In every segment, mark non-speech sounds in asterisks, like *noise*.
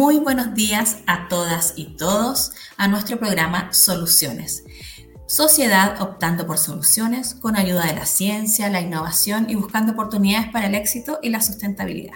Muy buenos días a todas y todos a nuestro programa Soluciones. Sociedad optando por soluciones con ayuda de la ciencia, la innovación y buscando oportunidades para el éxito y la sustentabilidad.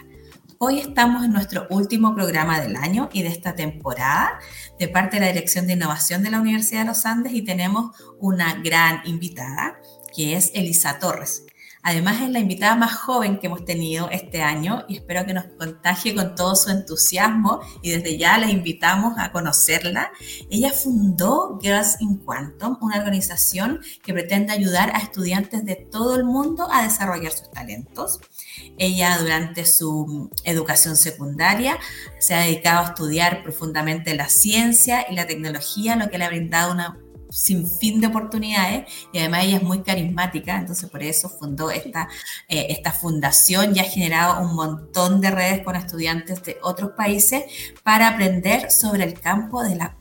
Hoy estamos en nuestro último programa del año y de esta temporada de parte de la Dirección de Innovación de la Universidad de los Andes y tenemos una gran invitada que es Elisa Torres. Además es la invitada más joven que hemos tenido este año y espero que nos contagie con todo su entusiasmo y desde ya la invitamos a conocerla. Ella fundó Girls in Quantum, una organización que pretende ayudar a estudiantes de todo el mundo a desarrollar sus talentos. Ella durante su educación secundaria se ha dedicado a estudiar profundamente la ciencia y la tecnología, lo que le ha brindado una sin fin de oportunidades y además ella es muy carismática, entonces por eso fundó esta, eh, esta fundación y ha generado un montón de redes con estudiantes de otros países para aprender sobre el campo de la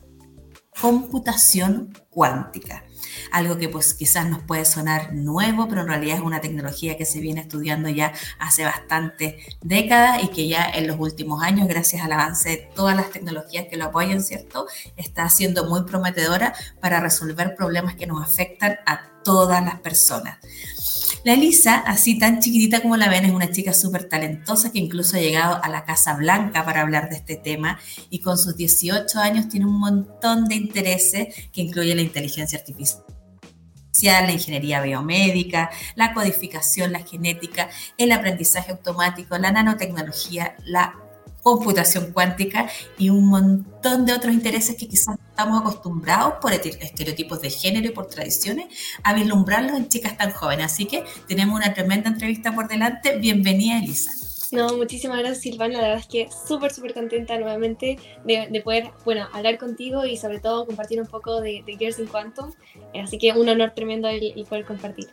computación cuántica algo que pues quizás nos puede sonar nuevo, pero en realidad es una tecnología que se viene estudiando ya hace bastantes décadas y que ya en los últimos años, gracias al avance de todas las tecnologías que lo apoyan, ¿cierto? Está siendo muy prometedora para resolver problemas que nos afectan a todas las personas. La Elisa, así tan chiquitita como la ven, es una chica súper talentosa que incluso ha llegado a la Casa Blanca para hablar de este tema y con sus 18 años tiene un montón de intereses que incluye la inteligencia artificial la ingeniería biomédica, la codificación, la genética, el aprendizaje automático, la nanotecnología, la computación cuántica y un montón de otros intereses que quizás estamos acostumbrados por estereotipos de género y por tradiciones a vislumbrarlos en chicas tan jóvenes. Así que tenemos una tremenda entrevista por delante. Bienvenida, Elisa. No, muchísimas gracias Silvana, la verdad es que súper, súper contenta nuevamente de, poder, bueno, hablar contigo y sobre todo compartir un poco de, de Girls in Quantum, eh, así que un honor tremendo el, poder compartir.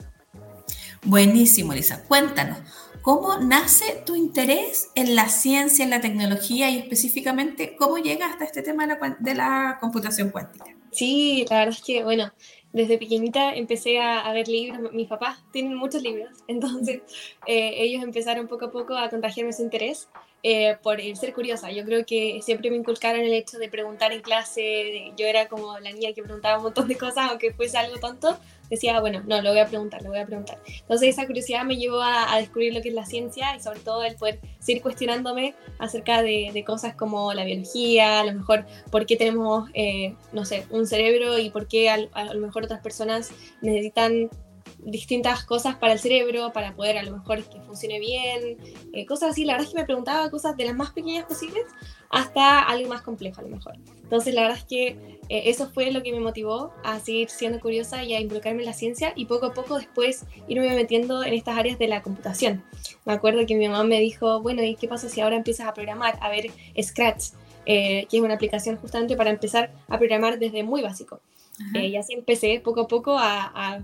Buenísimo, Lisa. Cuéntanos, ¿cómo nace tu interés en la ciencia, en la tecnología y específicamente cómo llegas hasta este tema de la, de la computación cuántica? Sí, la verdad es que, bueno, desde pequeñita empecé a, ver libros, mis papás tienen muchos libros, *laughs* entonces eh, ellos empezaron poco a poco a contagiarme su interés eh, por el ser curiosa. Yo creo que siempre me inculcaron el hecho de preguntar en clase, yo era como la niña que preguntaba un montón de cosas, aunque fuese algo tonto, decía, bueno, no, lo voy a preguntar, lo voy a preguntar. Entonces esa curiosidad me llevó a, descubrir lo que es la ciencia y sobre todo el poder seguir cuestionándome acerca de, cosas como la biología, a lo mejor por qué tenemos, eh, no sé, un cerebro y por qué a, a lo mejor otras personas necesitan distintas cosas para el cerebro, para poder a lo mejor que funcione bien, eh, cosas así. La verdad es que me preguntaba cosas de las más pequeñas posibles hasta algo más complejo a lo mejor. Entonces la verdad es que eh, eso fue lo que me motivó a seguir siendo curiosa y a involucrarme en la ciencia y poco a poco después irme metiendo en estas áreas de la computación. Me acuerdo que mi mamá me dijo, bueno, ¿y qué pasa si ahora empiezas a programar, a ver Scratch? Eh, que es una aplicación justamente para empezar a programar desde muy básico. Y así empecé poco a poco a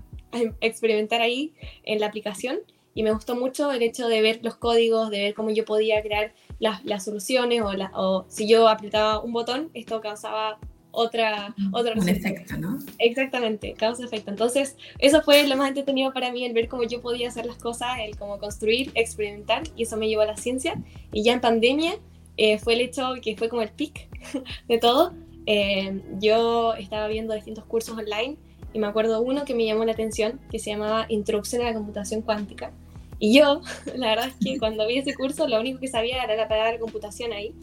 experimentar ahí en la aplicación y me gustó mucho el hecho de ver los códigos, de ver cómo yo podía crear las, las soluciones o, o, si yo apretaba un botón, esto causaba otra, otra Un efecto, ¿no? Exactamente, causa efecto. Entonces, eso fue lo más entretenido para mí, el ver cómo yo podía hacer las cosas, el cómo construir, experimentar, y eso me llevó a la ciencia. Y ya en pandemia eh, fue el hecho que fue como el pic *laughs* de todo. Eh, yo estaba viendo distintos cursos online y me acuerdo uno que me llamó la atención, que se llamaba Introducción a la Computación Cuántica. Y yo, *laughs* la verdad es que *laughs* cuando vi ese curso, lo único que sabía era la palabra computación ahí.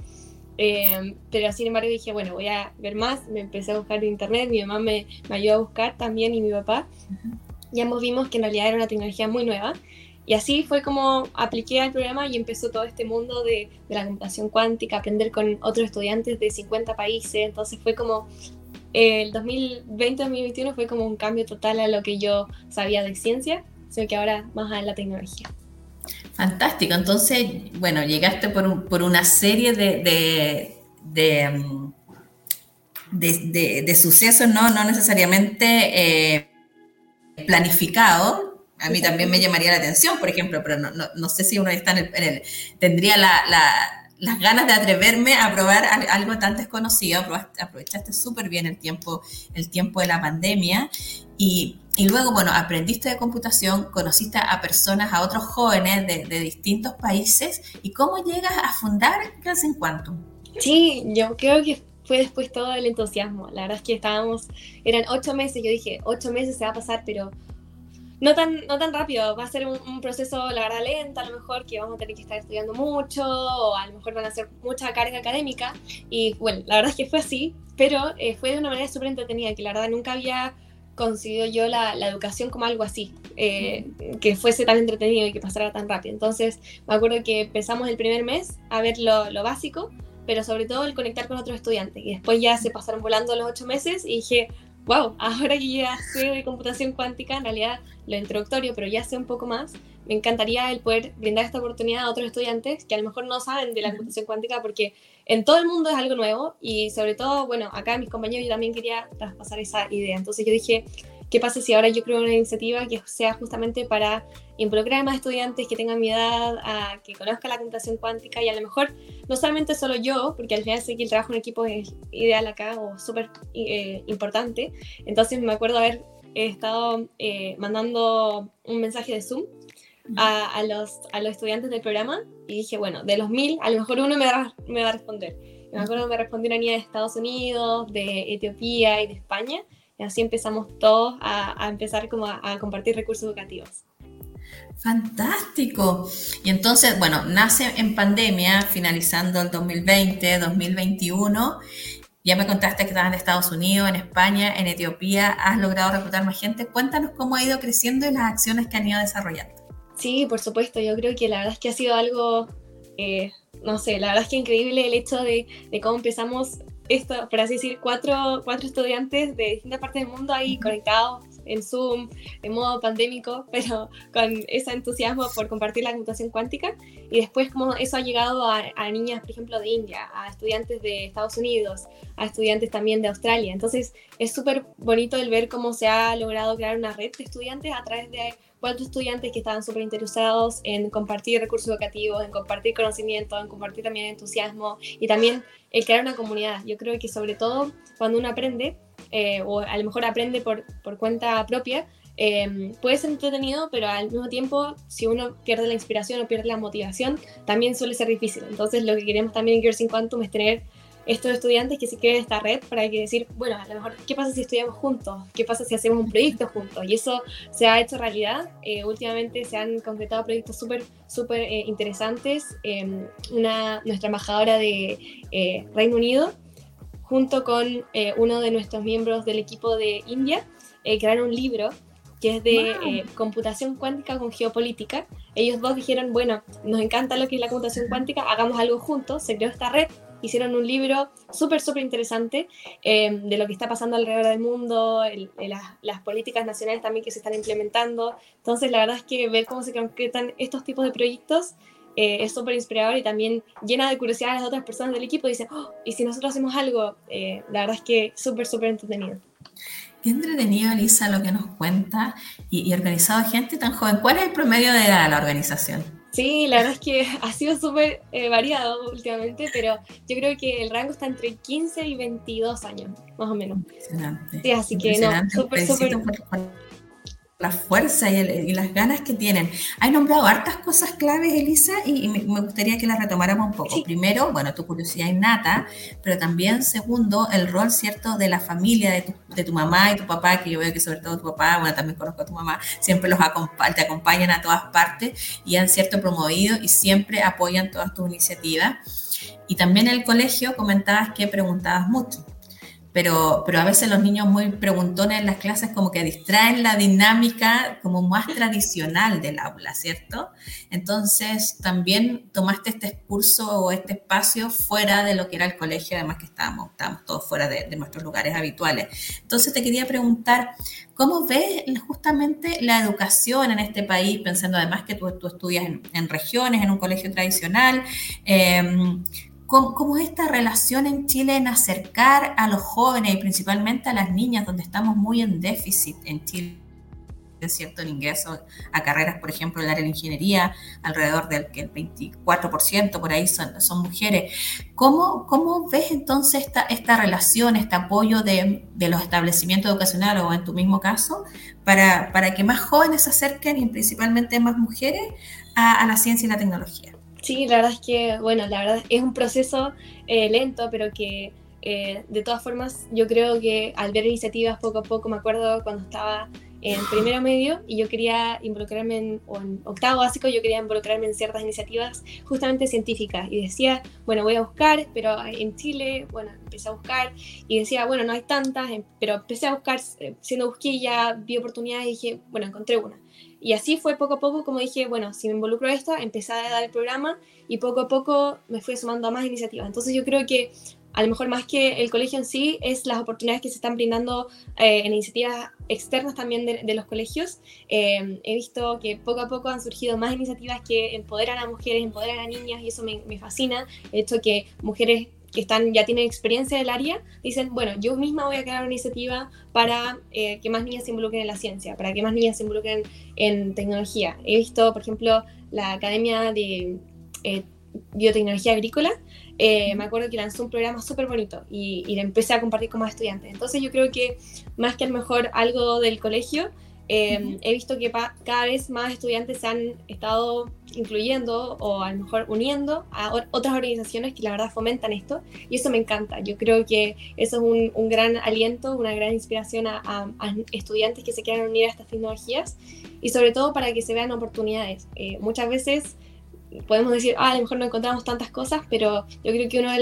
Eh, pero sin embargo dije, bueno, voy a ver más. Me empecé a buscar en internet, mi mamá me, me ayudó a buscar también y mi papá. Y ambos vimos que en realidad era una tecnología muy nueva. Y así fue como apliqué al programa y empezó todo este mundo de, de la computación cuántica, aprender con otros estudiantes de 50 países. Entonces fue como el 2020-2021 fue como un cambio total a lo que yo sabía de ciencia, sino que ahora más a la tecnología. Fantástico, entonces, bueno, llegaste por, por una serie de, de, de, mm, de, sucesos, ¿no? no necesariamente eh, planificados. A mí también me llamaría la atención, por ejemplo, pero no, no, no sé si uno está en el, tendría la, la las ganas de atreverme a probar algo tan desconocido, aprovechaste súper bien el tiempo, el tiempo de la pandemia y, y, luego, bueno, aprendiste de computación, conociste a personas, a otros jóvenes de, de distintos países y cómo llegas a fundar Class en Quantum. Sí, yo creo que fue después todo el entusiasmo. La verdad es que estábamos, eran ocho meses, yo dije, ocho meses se va a pasar, pero no tan, no tan rápido, va a ser un, proceso, la verdad, lento, a lo mejor que vamos a tener que estar estudiando mucho, o a lo mejor van a ser mucha carga académica, y bueno, la verdad es que fue así, pero eh, fue de una manera súper entretenida, que la verdad nunca había concebido yo la, la educación como algo así, eh, que fuese tan entretenido y que pasara tan rápido. Entonces, me acuerdo que empezamos el primer mes a ver lo, lo básico, pero sobre todo el conectar con otros estudiantes, y después ya se pasaron volando los ocho meses y dije, wow, ahora que ya sé de computación cuántica, en realidad lo introductorio, pero ya sé un poco más, me encantaría el poder brindar esta oportunidad a otros estudiantes que a lo mejor no saben de la computación cuántica porque en todo el mundo es algo nuevo y sobre todo, bueno, acá mis compañeros yo también quería traspasar esa idea. Entonces yo dije, ¿qué pasa si ahora yo creo una iniciativa que sea justamente para involucrar a más estudiantes que tengan mi edad, a que conozcan la computación cuántica y a lo mejor no solamente solo yo, porque al final sé que el trabajo en equipo es ideal acá o súper eh, importante. Entonces me acuerdo haber estado eh, mandando un mensaje de Zoom a, los, a los estudiantes del programa y dije, bueno, de los mil, a lo mejor uno me va, me va a responder. me acuerdo que me respondió una niña de Estados Unidos, de Etiopía y de España. Y así empezamos todos a, a empezar como a, a compartir recursos educativos. Fantástico. Y entonces, bueno, nace en pandemia, finalizando el 2020, 2021. Ya me contaste que estabas en Estados Unidos, en España, en Etiopía. Has logrado reclutar más gente. Cuéntanos cómo ha ido creciendo y las acciones que han ido desarrollando. Sí, por supuesto. Yo creo que la verdad es que ha sido algo, eh, no sé, la verdad es que increíble el hecho de, de cómo empezamos esto, por así decir, cuatro, cuatro estudiantes de distintas partes del mundo ahí conectados en Zoom, en modo pandémico, *laughs* pero con ese entusiasmo por compartir la computación cuántica. Y después como eso ha llegado a, niñas, por ejemplo, de India, a estudiantes de Estados Unidos, a estudiantes también de Australia. Entonces es súper bonito el ver cómo se ha logrado crear una red de estudiantes a través de cuatro estudiantes que estaban súper interesados en compartir recursos educativos, en compartir conocimiento, en compartir también entusiasmo y también el crear una comunidad. Yo creo que sobre todo cuando uno aprende, eh, o a lo mejor aprende por, por cuenta propia, eh, puede ser entretenido, pero al mismo tiempo, si uno pierde la inspiración o pierde la motivación, también suele ser difícil. Entonces, lo que queremos también en Girls in Quantum es tener estos estudiantes que se creen esta red para que decir, bueno, a lo mejor, ¿qué pasa si estudiamos juntos? ¿Qué pasa si hacemos un proyecto juntos? Y eso se ha hecho realidad. Eh, últimamente se han concretado proyectos súper, súper interesantes. Em, una, nuestra embajadora de Reino Unido junto con eh, uno de nuestros miembros del equipo de India, eh, crearon un libro que es de eh, computación cuántica con geopolítica. Ellos dos dijeron, bueno, nos encanta lo que es la computación cuántica, hagamos algo juntos, se creó esta red, hicieron un libro súper, súper interesante de lo que está pasando alrededor del mundo, las políticas nacionales también que se están implementando. Entonces, la verdad es que ver cómo se concretan estos tipos de proyectos eh, es súper inspirador y también llena de curiosidad a las otras personas del equipo. Dicen, oh, ¿y si nosotros hacemos algo? Eh, la verdad es que súper, súper entretenido. Qué entretenido, Elisa, lo que nos cuenta y, organizado gente tan joven. ¿Cuál es el promedio de edad de la organización? Sí, la verdad es que *laughs* ha sido súper eh, variado últimamente, pero yo creo que el rango está entre 15 y 22 años, más o menos. Impresionante. Sí, así que no, súper, súper la fuerza y, las ganas que tienen. Hay nombrado hartas cosas claves, Elisa, y, me, gustaría que las retomáramos un poco. Primero, bueno, tu curiosidad innata, pero también, segundo, el rol, ¿cierto?, de la familia, de tu, de tu, mamá y tu papá, que yo veo que sobre todo tu papá, bueno, también conozco a tu mamá, siempre los te acompañan a todas partes y han, ¿cierto?, promovido y siempre apoyan todas tus iniciativas. Y también el colegio comentabas que preguntabas mucho pero, pero a veces los niños muy preguntones en las clases como que distraen la dinámica como más tradicional del aula, ¿cierto? Entonces también tomaste este curso o este espacio fuera de lo que era el colegio, además que estábamos, estábamos todos fuera de, nuestros lugares habituales. Entonces te quería preguntar, ¿cómo ves justamente la educación en este país, pensando además que tú, estudias en, regiones, en un colegio tradicional? Eh, ¿Cómo, es esta relación en Chile en acercar a los jóvenes y principalmente a las niñas, donde estamos muy en déficit en Chile? cierto el ingreso a carreras, por ejemplo, en el área de ingeniería, alrededor del que el 24% por ahí son, mujeres. ¿Cómo, ¿Cómo, ves entonces esta, esta relación, este apoyo de, de, los establecimientos educacionales o en tu mismo caso, para, que más jóvenes se acerquen y principalmente más mujeres a la ciencia y la tecnología? Sí, la verdad es que, bueno, la verdad es un proceso eh, lento, pero que eh, de todas formas yo creo que al ver iniciativas poco a poco, me acuerdo cuando estaba en primero medio y yo quería involucrarme en, o en octavo básico, yo quería involucrarme en ciertas iniciativas justamente científicas y decía, bueno, voy a buscar, pero en Chile, bueno, empecé a buscar y decía, bueno, no hay tantas, em, pero empecé a buscar, eh, siendo busquilla, vi oportunidades y dije, bueno, encontré una. Y así fue poco a poco, como dije, bueno, si me involucro en esto, empecé a dar el programa y poco a poco me fui sumando a más iniciativas. Entonces yo creo que a lo mejor más que el colegio en sí, es las oportunidades que se están brindando eh, en iniciativas externas también de, los colegios. Eh, he visto que poco a poco han surgido más iniciativas que empoderan a mujeres, empoderan a niñas y eso me, fascina. El hecho que mujeres que están, ya tienen experiencia del área, dicen, bueno, yo misma voy a crear una iniciativa para eh, que más niñas se involucren en la ciencia, para que más niñas se involucren en tecnología. He visto, por ejemplo, la Academia de Biotecnología Agrícola, eh, me acuerdo que lanzó un programa súper bonito y, y, empecé a compartir con más estudiantes. Entonces yo creo que más que a lo mejor algo del colegio, eh, he visto que cada vez más estudiantes se han estado incluyendo o a lo mejor uniendo a otras organizaciones que la verdad fomentan esto y eso me encanta. Yo creo que eso es un, un gran aliento, una gran inspiración a, a, estudiantes que se quieran unir a estas tecnologías y sobre todo para que se vean oportunidades. Eh, muchas veces podemos decir, ah, a lo mejor no encontramos tantas cosas, pero yo creo que una de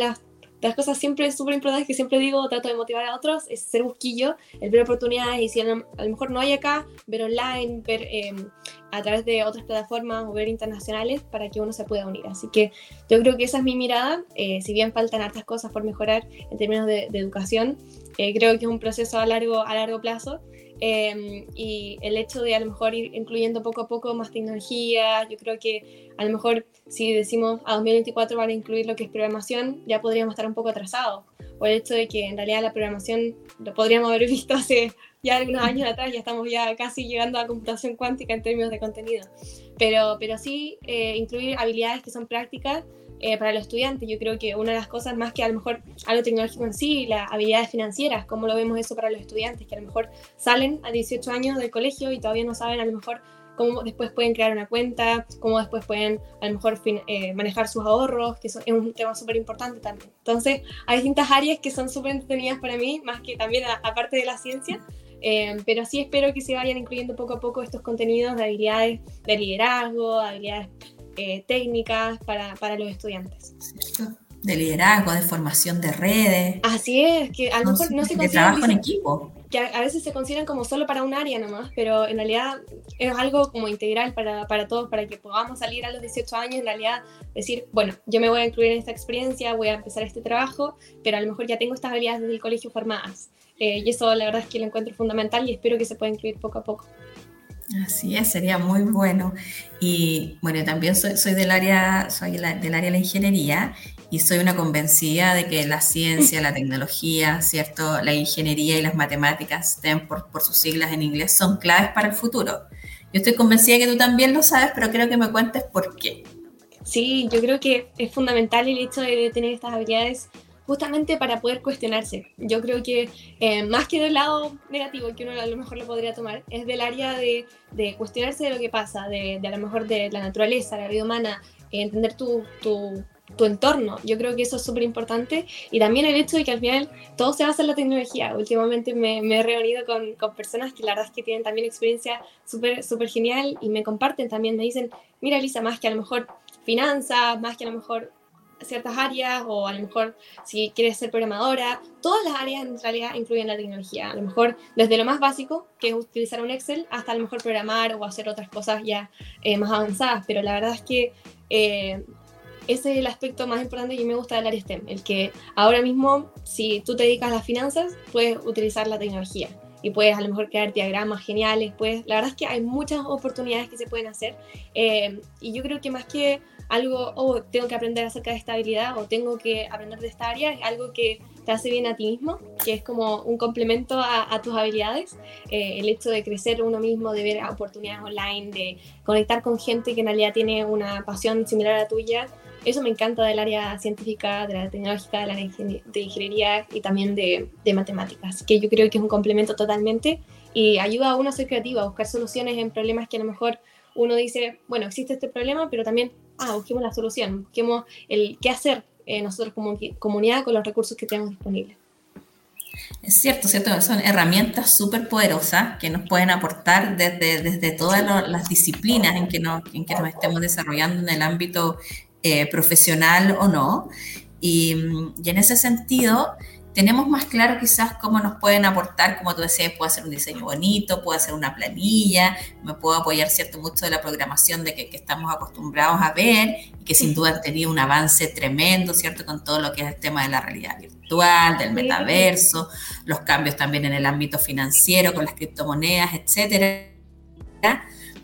las, las cosas siempre súper importantes que siempre digo, trato de motivar a otros, es ser busquillo, el ver oportunidades y si a lo, mejor no hay acá, ver online, ver em, a través de otras plataformas o ver internacionales para que uno se pueda unir. Así que yo creo que esa es mi mirada, eh, si bien faltan hartas cosas por mejorar en términos de, de educación, eh, creo que es un proceso a largo, a largo plazo Em, y el hecho de a lo mejor ir incluyendo poco a poco más tecnología, yo creo que a lo mejor si decimos a 2024 van a incluir lo que es programación, ya podríamos estar un poco atrasados. O el hecho de que en realidad la programación lo podríamos haber *laughs* visto hace ya algunos años atrás, ya estamos ya casi llegando a computación cuántica en términos de contenido. Pero, pero sí eh, incluir habilidades que son prácticas eh, para los estudiantes. Yo creo que una de las cosas más que a lo mejor algo tecnológico en sí, las habilidades financieras, cómo lo vemos eso para los estudiantes, que a lo mejor salen a 18 años del colegio y todavía no saben a lo mejor cómo después pueden crear una cuenta, cómo después pueden a lo mejor eh, manejar sus ahorros, que eso es un tema súper importante también. Entonces, hay distintas áreas que son súper entretenidas para mí, más que también aparte de la ciencia, eh, pero sí espero que se vayan incluyendo poco a poco estos contenidos de habilidades de liderazgo, habilidades eh, técnicas para, para, los estudiantes. De liderazgo, de formación de redes. Así es, que a lo mejor no se De trabajo en equipo. Que a, veces se consideran como solo para un área nomás, pero en realidad es algo como integral para, para todos, para que podamos salir a los 18 años, en realidad decir, bueno, yo me voy a incluir en esta experiencia, voy a empezar este trabajo, pero a lo mejor ya tengo estas habilidades desde el colegio formadas. Eh, y eso la verdad es que lo encuentro fundamental y espero que se pueda incluir poco a poco. Así es, sería muy bueno. Y bueno, también soy, soy del área, soy del área de la ingeniería y soy una convencida de que la ciencia, la tecnología, ¿cierto? La ingeniería y las matemáticas, por, por sus siglas en inglés, son claves para el futuro. Yo estoy convencida que tú también lo sabes, pero creo que me cuentes por qué. Sí, yo creo que es fundamental el hecho de tener estas habilidades justamente para poder cuestionarse. Yo creo que eh, más que del lado negativo que uno a lo mejor lo podría tomar, es del área de, cuestionarse de lo que pasa, de, a lo mejor de la naturaleza, la vida humana, entender tu, entorno. Yo creo que eso es súper importante y también el hecho de que al final todo se basa en la tecnología. Últimamente me, he reunido con, personas que la verdad es que tienen también experiencia súper súper genial y me comparten también, me dicen, mira Lisa, más que a lo mejor finanzas, más que a lo mejor ciertas áreas o a lo mejor si quieres ser programadora, todas las áreas en realidad incluyen la tecnología. A lo mejor desde lo más básico, que es utilizar un Excel, hasta a lo mejor programar o hacer otras cosas ya eh, más avanzadas. Pero la verdad es que eh, ese es el aspecto más importante que me gusta del área STEM, el que ahora mismo si tú te dedicas a las finanzas, puedes utilizar la tecnología y puedes a lo mejor crear diagramas geniales, pues la verdad es que hay muchas oportunidades que se pueden hacer eh, y yo creo que más que algo, oh, tengo que aprender acerca de esta habilidad o tengo que aprender de esta área, es algo que te hace bien a ti mismo, que es como un complemento a, tus habilidades. Eh, el hecho de crecer uno mismo, de ver oportunidades online, de conectar con gente que en realidad tiene una pasión similar a la tuya, eso me encanta del área científica, de la tecnológica, de la de ingeniería y también de, matemáticas, que yo creo que es un complemento totalmente y ayuda a uno a ser creativo, a buscar soluciones en problemas que a lo mejor uno dice, bueno, existe este problema, pero también ah, busquemos la solución, busquemos el qué hacer eh, nosotros como comunidad con los recursos que tenemos disponibles. Es cierto, cierto, son herramientas súper poderosas que nos pueden aportar desde, desde todas las disciplinas en que, nos, en que nos estemos desarrollando en el ámbito eh, profesional o no. Y, y, en ese sentido, tenemos más claro quizás cómo nos pueden aportar, como tú decías, puedo hacer un diseño bonito, puedo hacer una planilla, me puedo apoyar, ¿cierto?, mucho de la programación de que, que, estamos acostumbrados a ver y que sin duda han tenido un avance tremendo, ¿cierto?, con todo lo que es el tema de la realidad virtual, del metaverso, los cambios también en el ámbito financiero con las criptomonedas, etcétera.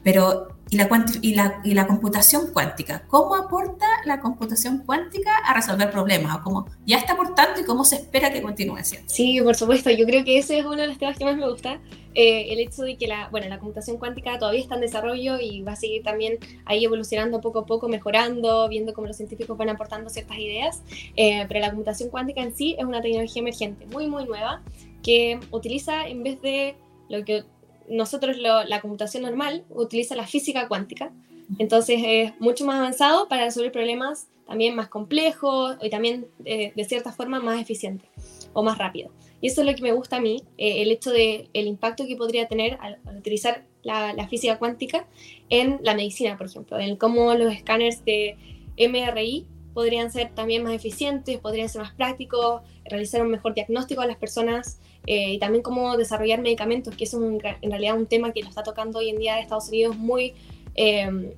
Pero y la, y, la, y la, computación cuántica. ¿Cómo aporta la computación cuántica a resolver problemas? ¿O cómo ya está aportando y cómo se espera que continúe siendo? Sí, por supuesto. Yo creo que ese es uno de los temas que más me gusta. Eh, el hecho de que la, bueno, la computación cuántica todavía está en desarrollo y va a seguir también ahí evolucionando poco a poco, mejorando, viendo cómo los científicos van aportando ciertas ideas. Eh, pero la computación cuántica en sí es una tecnología emergente, muy, muy nueva, que utiliza en vez de lo que nosotros la computación normal utiliza la física cuántica, entonces es mucho más avanzado para resolver problemas también más complejos y también eh, de cierta forma más eficiente o más rápido. Y eso es lo que me gusta a mí, eh, el hecho de el impacto que podría tener al, utilizar la, física cuántica en la medicina, por ejemplo, en cómo los escáneres de MRI podrían ser también más eficientes, podrían ser más prácticos, realizar un mejor diagnóstico a las personas eh, y también cómo desarrollar medicamentos, que es en realidad un tema que lo está tocando hoy en día Estados Unidos muy, em,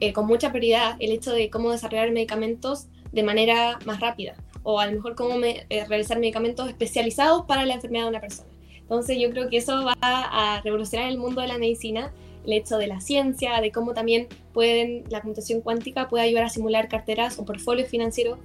eh, con mucha prioridad, el hecho de cómo desarrollar medicamentos de manera más rápida, o a lo mejor cómo eh, realizar medicamentos especializados para la enfermedad de una persona. Entonces yo creo que eso va a revolucionar el mundo de la medicina, el hecho de la ciencia, de cómo también pueden, la computación cuántica puede ayudar a simular carteras o portfolios financieros,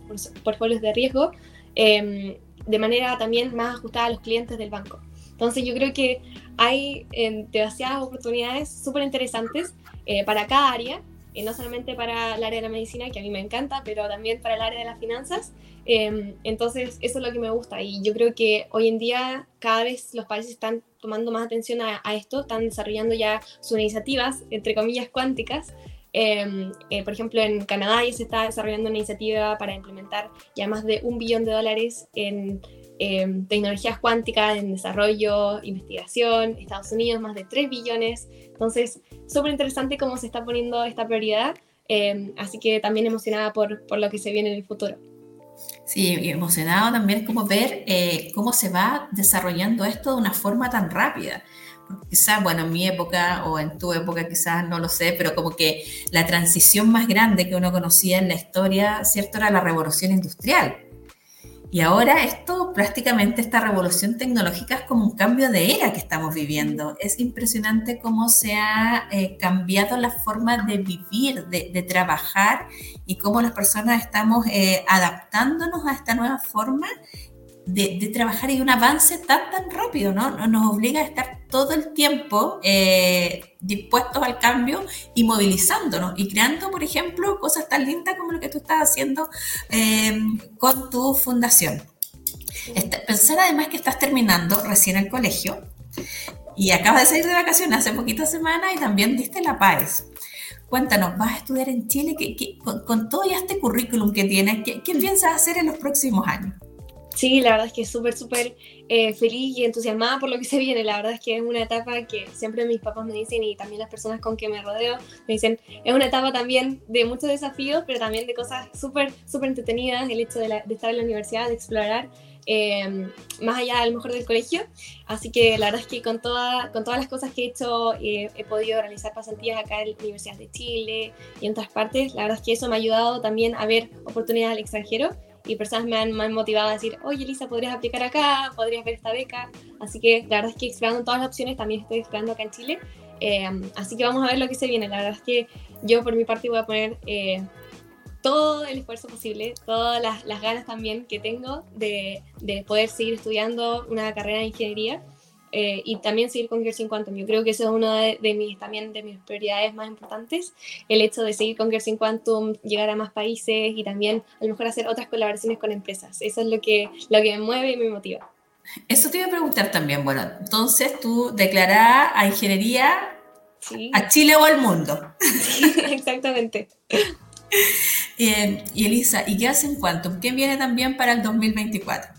portfolios de riesgo, em, de manera también más ajustada a los clientes del banco. Entonces yo creo que hay eh, demasiadas oportunidades súper interesantes eh, para cada área, eh, no solamente para el área de la medicina, que a mí me encanta, pero también para el área de las finanzas. Em, entonces eso es lo que me gusta y yo creo que hoy en día cada vez los países están tomando más atención a, a esto, están desarrollando ya sus iniciativas, entre comillas, cuánticas, Em, eh, por ejemplo, en Canadá ya se está desarrollando una iniciativa para implementar ya más de un billón de dólares en em, tecnologías cuánticas, en desarrollo, investigación. Estados Unidos más de 3 billones. Entonces, súper interesante cómo se está poniendo esta prioridad. Em, así que también emocionada por, por, lo que se viene en el futuro. Sí, emocionado también como ver eh, cómo se va desarrollando esto de una forma tan rápida quizás, bueno, en mi época o en tu época quizás no lo sé, pero como que la transición más grande que uno conocía en la historia, ¿cierto? Era la revolución industrial. Y ahora esto, prácticamente esta revolución tecnológica es como un cambio de era que estamos viviendo. Es impresionante cómo se ha eh, cambiado la forma de vivir, de, trabajar y cómo las personas estamos eh, adaptándonos a esta nueva forma de, trabajar y un avance tan, tan rápido, ¿no? Nos obliga a estar todo el tiempo eh, dispuestos al cambio y movilizándonos y creando, por ejemplo, cosas tan lindas como lo que tú estás haciendo em, con tu fundación. Este, pensar además que estás terminando recién el colegio y acabas de salir de vacaciones hace poquitas semanas y también diste la paz. Cuéntanos, ¿vas a estudiar en Chile? ¿Qué, con, todo este currículum que tienes, ¿qué, ¿qué piensas hacer en los próximos años? Sí, la verdad es que súper, súper eh, feliz y entusiasmada por lo que se viene. La verdad es que es una etapa que siempre mis papás me dicen y también las personas con que me rodeo me dicen, es una etapa también de muchos desafíos, pero también de cosas súper, súper entretenidas, el hecho de, estar en la universidad, de explorar. Eh, más allá a lo mejor del colegio. Así que la verdad es que con, toda, con todas las cosas que he hecho eh, he podido realizar pasantías acá en la Universidad de Chile y en otras partes. La verdad es que eso me ha ayudado también a ver oportunidades al extranjero y personas me han, motivado a decir, oye Elisa, podrías aplicar acá, podrías ver esta beca. Así que la verdad es que explorando todas las opciones, también estoy explorando acá en Chile. Eh, así que vamos a ver lo que se viene. La verdad es que yo por mi parte voy a poner eh, todo el esfuerzo posible, todas las, las, ganas también que tengo de, de poder seguir estudiando una carrera de ingeniería eh, y también seguir con Gersin Quantum. Yo creo que eso es una de, mis, también de mis prioridades más importantes, el hecho de seguir con Gersin Quantum, llegar a más países y también a lo mejor hacer otras colaboraciones con empresas. Eso es lo que, lo que me mueve y me motiva. Eso te iba a preguntar también. Bueno, entonces tú declarás a ingeniería a Chile o al mundo. *laughs* exactamente. Eh, y Elisa, ¿y qué hacen Quantum? ¿Qué viene también para el 2024?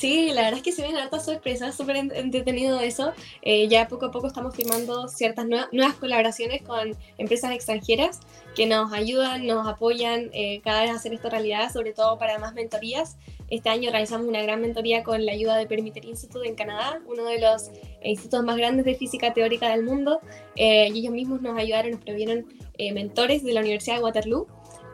Sí, la verdad es que se vienen hartas sorpresas, súper entretenido eso. Eh, ya poco a poco estamos firmando ciertas nuevas, colaboraciones con empresas extranjeras que nos ayudan, nos apoyan eh, cada vez a hacer esto realidad, sobre todo para más mentorías. Este año realizamos una gran mentoría con la ayuda de Permitter Institute en Canadá, uno de los institutos más grandes de física teórica del mundo. Eh, y ellos mismos nos ayudaron, nos provieron mentores de la Universidad de Waterloo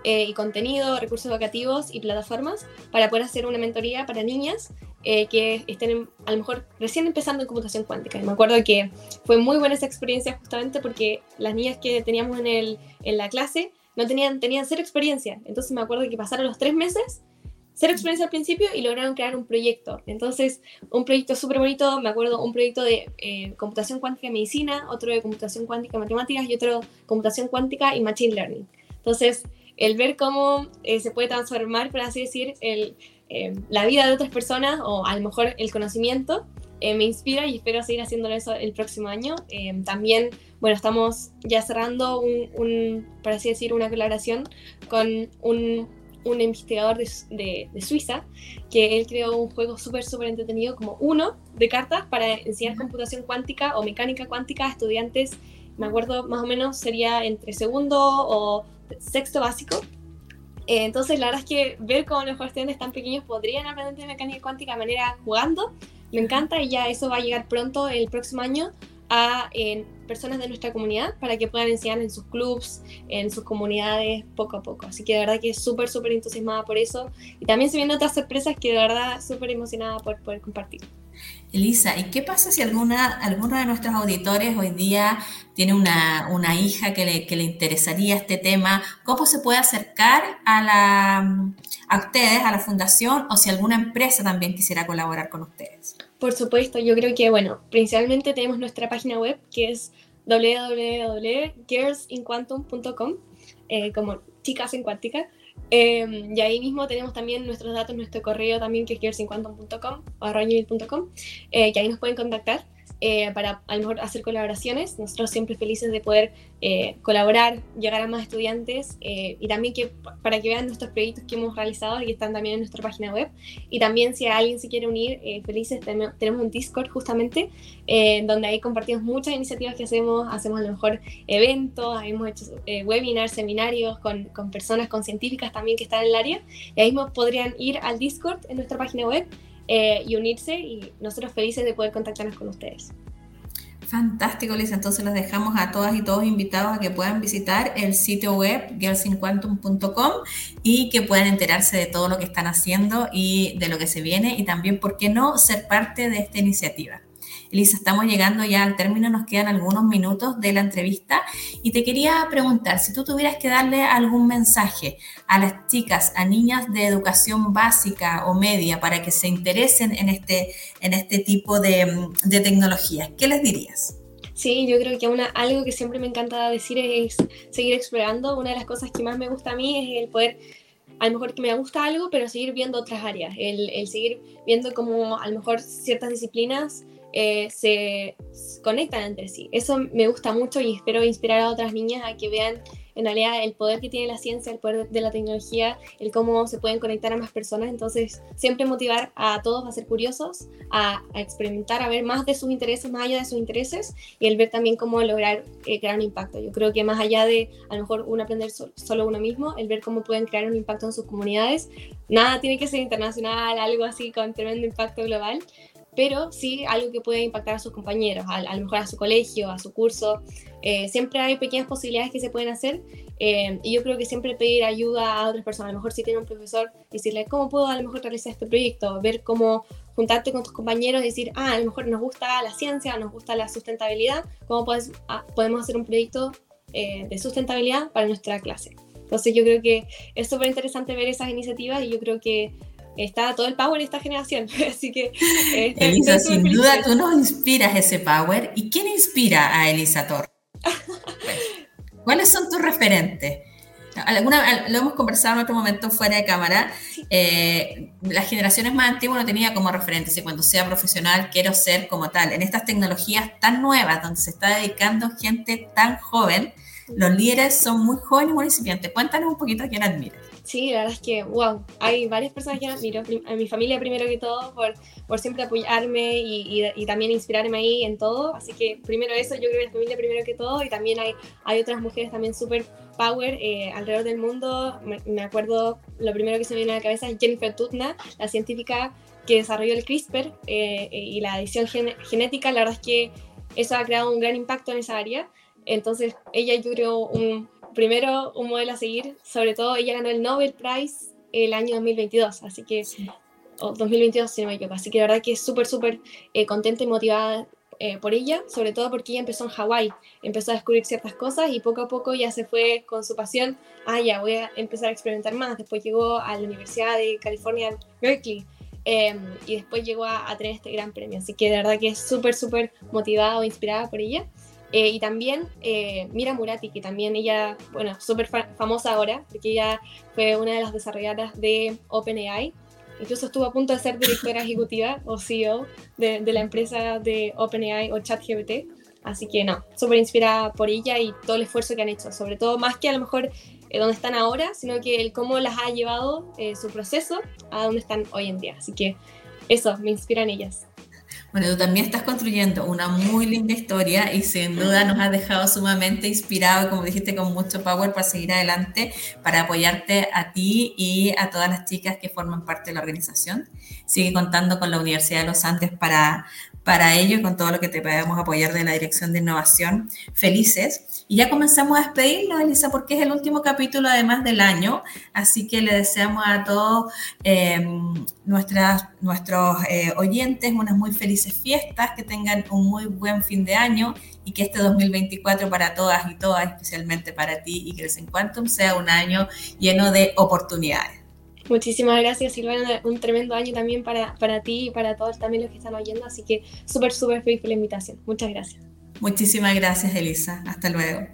y contenido, recursos educativos y plataformas para poder hacer una mentoría para niñas eh, que estén a lo mejor recién empezando en computación cuántica. Y me acuerdo que fue muy buena esa experiencia justamente porque las niñas que teníamos en, el, en la clase no tenían, tenían cero experiencia. Entonces me acuerdo que pasaron los tres meses, cero experiencia al principio y lograron crear un proyecto. Entonces, un proyecto súper bonito, me acuerdo un proyecto de eh, computación cuántica y medicina, otro de computación cuántica y matemáticas y otro computación cuántica y machine learning. Entonces, el ver cómo eh, se puede transformar, por así decir, el, eh, la vida de otras personas o a lo mejor el conocimiento eh, me inspira y espero seguir haciéndolo eso el próximo año. Eh, también, bueno, estamos ya cerrando un, por así decir, una colaboración con un, un investigador de, de, Suiza, que él creó un juego súper, súper entretenido como uno de cartas para enseñar computación cuántica o mecánica cuántica a estudiantes, me acuerdo más o menos sería entre segundo o sexto básico. Eh, entonces, la verdad es que ver cómo los estudiantes tan pequeños podrían aprender de mecánica cuántica de manera jugando, me encanta y ya eso va a llegar pronto el próximo año a personas de nuestra comunidad para que puedan enseñar en sus clubs, en sus comunidades poco a poco. Así que de verdad que súper, súper entusiasmada por eso. Y también se vienen otras sorpresas que de verdad súper emocionada por poder compartir. Elisa, ¿y qué pasa si alguna, alguno de nuestros auditores hoy día tiene una, una hija que le, que le, interesaría este tema? ¿Cómo se puede acercar a, la, a ustedes, a la fundación, o si alguna empresa también quisiera colaborar con ustedes? Por supuesto, yo creo que, bueno, principalmente tenemos nuestra página web que es www.girlsinquantum.com, eh, como chicas en cuántica. Em, y ahí mismo tenemos también nuestros datos, nuestro correo también que es gearcinquantum.com o arroñivil.com, eh, que ahí nos pueden contactar. Eh, para a lo mejor hacer colaboraciones. Nosotros siempre felices de poder eh, colaborar, llegar a más estudiantes eh, y también que para que vean nuestros proyectos que hemos realizado y están también en nuestra página web. Y también si alguien se quiere unir, felices tenemos un Discord justamente donde ahí compartimos muchas iniciativas que hacemos, hacemos a lo mejor eventos, hemos hecho webinars, seminarios con, con personas, con científicas también que están en el área. Y ahí mismo podrían ir al Discord en nuestra página web eh, y unirse y nosotros felices de poder contactarnos con ustedes. Fantástico, Lisa. Entonces los dejamos a todas y todos invitados a que puedan visitar el sitio web girlsinquantum.com y que puedan enterarse de todo lo que están haciendo y de lo que se viene y también, ¿por qué no?, ser parte de esta iniciativa. Elisa, estamos llegando ya al término, nos quedan algunos minutos de la entrevista y te quería preguntar si tú tuvieras que darle algún mensaje a las chicas, a niñas de educación básica o media para que se interesen en este, en este tipo de, de tecnologías, ¿qué les dirías? Sí, yo creo que algo que siempre me encanta decir es seguir explorando. Una de las cosas que más me gusta a mí es el poder a lo mejor que me gusta algo, pero seguir viendo otras áreas, el, el seguir viendo como a lo mejor ciertas disciplinas eh, se conectan entre sí. Eso me gusta mucho y espero inspirar a otras niñas a que vean en realidad el poder que tiene la ciencia, el poder de la tecnología, el cómo se pueden conectar a más personas. Entonces, siempre motivar a todos a ser curiosos, a, experimentar, a ver más de sus intereses, más allá de sus intereses, y el ver también cómo lograr eh, crear un impacto. Yo creo que más allá de a lo mejor uno aprender solo uno mismo, el ver cómo pueden crear un impacto en sus comunidades, nada tiene que ser internacional, algo así con tremendo impacto global, pero sí algo que puede impactar a sus compañeros, a, lo mejor a su colegio, a su curso. Eh, siempre hay pequeñas posibilidades que se pueden hacer eh, y yo creo que siempre pedir ayuda a otras personas, a lo mejor si tiene un profesor, decirle cómo puedo a lo mejor realizar este proyecto, ver cómo juntarte con tus compañeros y decir, ah, a lo mejor nos gusta la ciencia, nos gusta la sustentabilidad, cómo puedes, ah, podemos hacer un proyecto eh, de sustentabilidad para nuestra clase. Entonces yo creo que es súper interesante ver esas iniciativas y yo creo que está todo el power en esta generación. *laughs* Así que. Eh, Elisa, sin duda tú nos inspiras ese power. ¿Y quién inspira a Elisa Torres? ¿Cuáles son tus referentes? Alguna, lo hemos conversado en otro momento fuera de cámara. Eh, las generaciones más antiguas no tenía como referentes y cuando sea profesional quiero ser como tal. En estas tecnologías tan nuevas, donde se está dedicando gente tan joven, los líderes son muy jóvenes y muy incipientes. Cuéntanos un poquito a quién admiras. Sí, la verdad es que, wow, hay varias personas que admiro. A mi familia primero que todo, por, por siempre apoyarme y, y, también inspirarme ahí en todo. Así que primero eso, yo creo que mi familia primero que todo. Y también hay, hay otras mujeres también súper power eh, alrededor del mundo. Me, acuerdo, lo primero que se me viene a la cabeza es Jennifer Tutna, la científica que desarrolló el CRISPR eh, y la edición genética. La verdad es que eso ha creado un gran impacto en esa área. Entonces, ella yo creo un, primero un modelo a seguir, sobre todo ella ganó el Nobel Prize el año 2022, así que, o 2022 si no me equivoco, así que la verdad que es súper, súper eh, contenta y motivada eh, por ella, sobre todo porque ella empezó en Hawái, empezó a descubrir ciertas cosas y poco a poco ya se fue con su pasión, ah, ya voy a empezar a experimentar más, después llegó a la Universidad de California, Berkeley, em, y después llegó a, a, tener este gran premio, así que de verdad que es súper, súper motivada o inspirada por ella. Eh, y también eh, Mira Murati, que también ella, bueno, súper famosa ahora, porque ella fue una de las desarrolladoras de OpenAI. Incluso estuvo a punto de ser directora ejecutiva o CEO de, de la empresa de OpenAI o ChatGPT. Así que no, súper inspirada por ella y todo el esfuerzo que han hecho, sobre todo más que a lo mejor eh, donde están ahora, sino que el cómo las ha llevado su proceso a donde están hoy en día. Así que eso, me inspiran ellas. Bueno, tú también estás construyendo una muy linda historia y sin duda nos has dejado sumamente inspirado, como dijiste, con mucho power para seguir adelante, para apoyarte a ti y a todas las chicas que forman parte de la organización. Sigue contando con la Universidad de los Andes para, para ello y con todo lo que te podamos apoyar de la Dirección de Innovación. Felices. Y ya comenzamos a despedirnos, Elisa, porque es el último capítulo además del año, así que le deseamos a todos eh, nuestros eh, oyentes unas muy felices fiestas, que tengan un muy buen fin de año y que este 2024 para todas y todas, especialmente para ti y Crescent Quantum, sea un año lleno de oportunidades. Muchísimas gracias, Silvana. Un tremendo año también para, para ti y para todos también los que están oyendo. Así que súper, súper feliz por la invitación. Muchas gracias. Muchísimas gracias, Elisa. Hasta luego.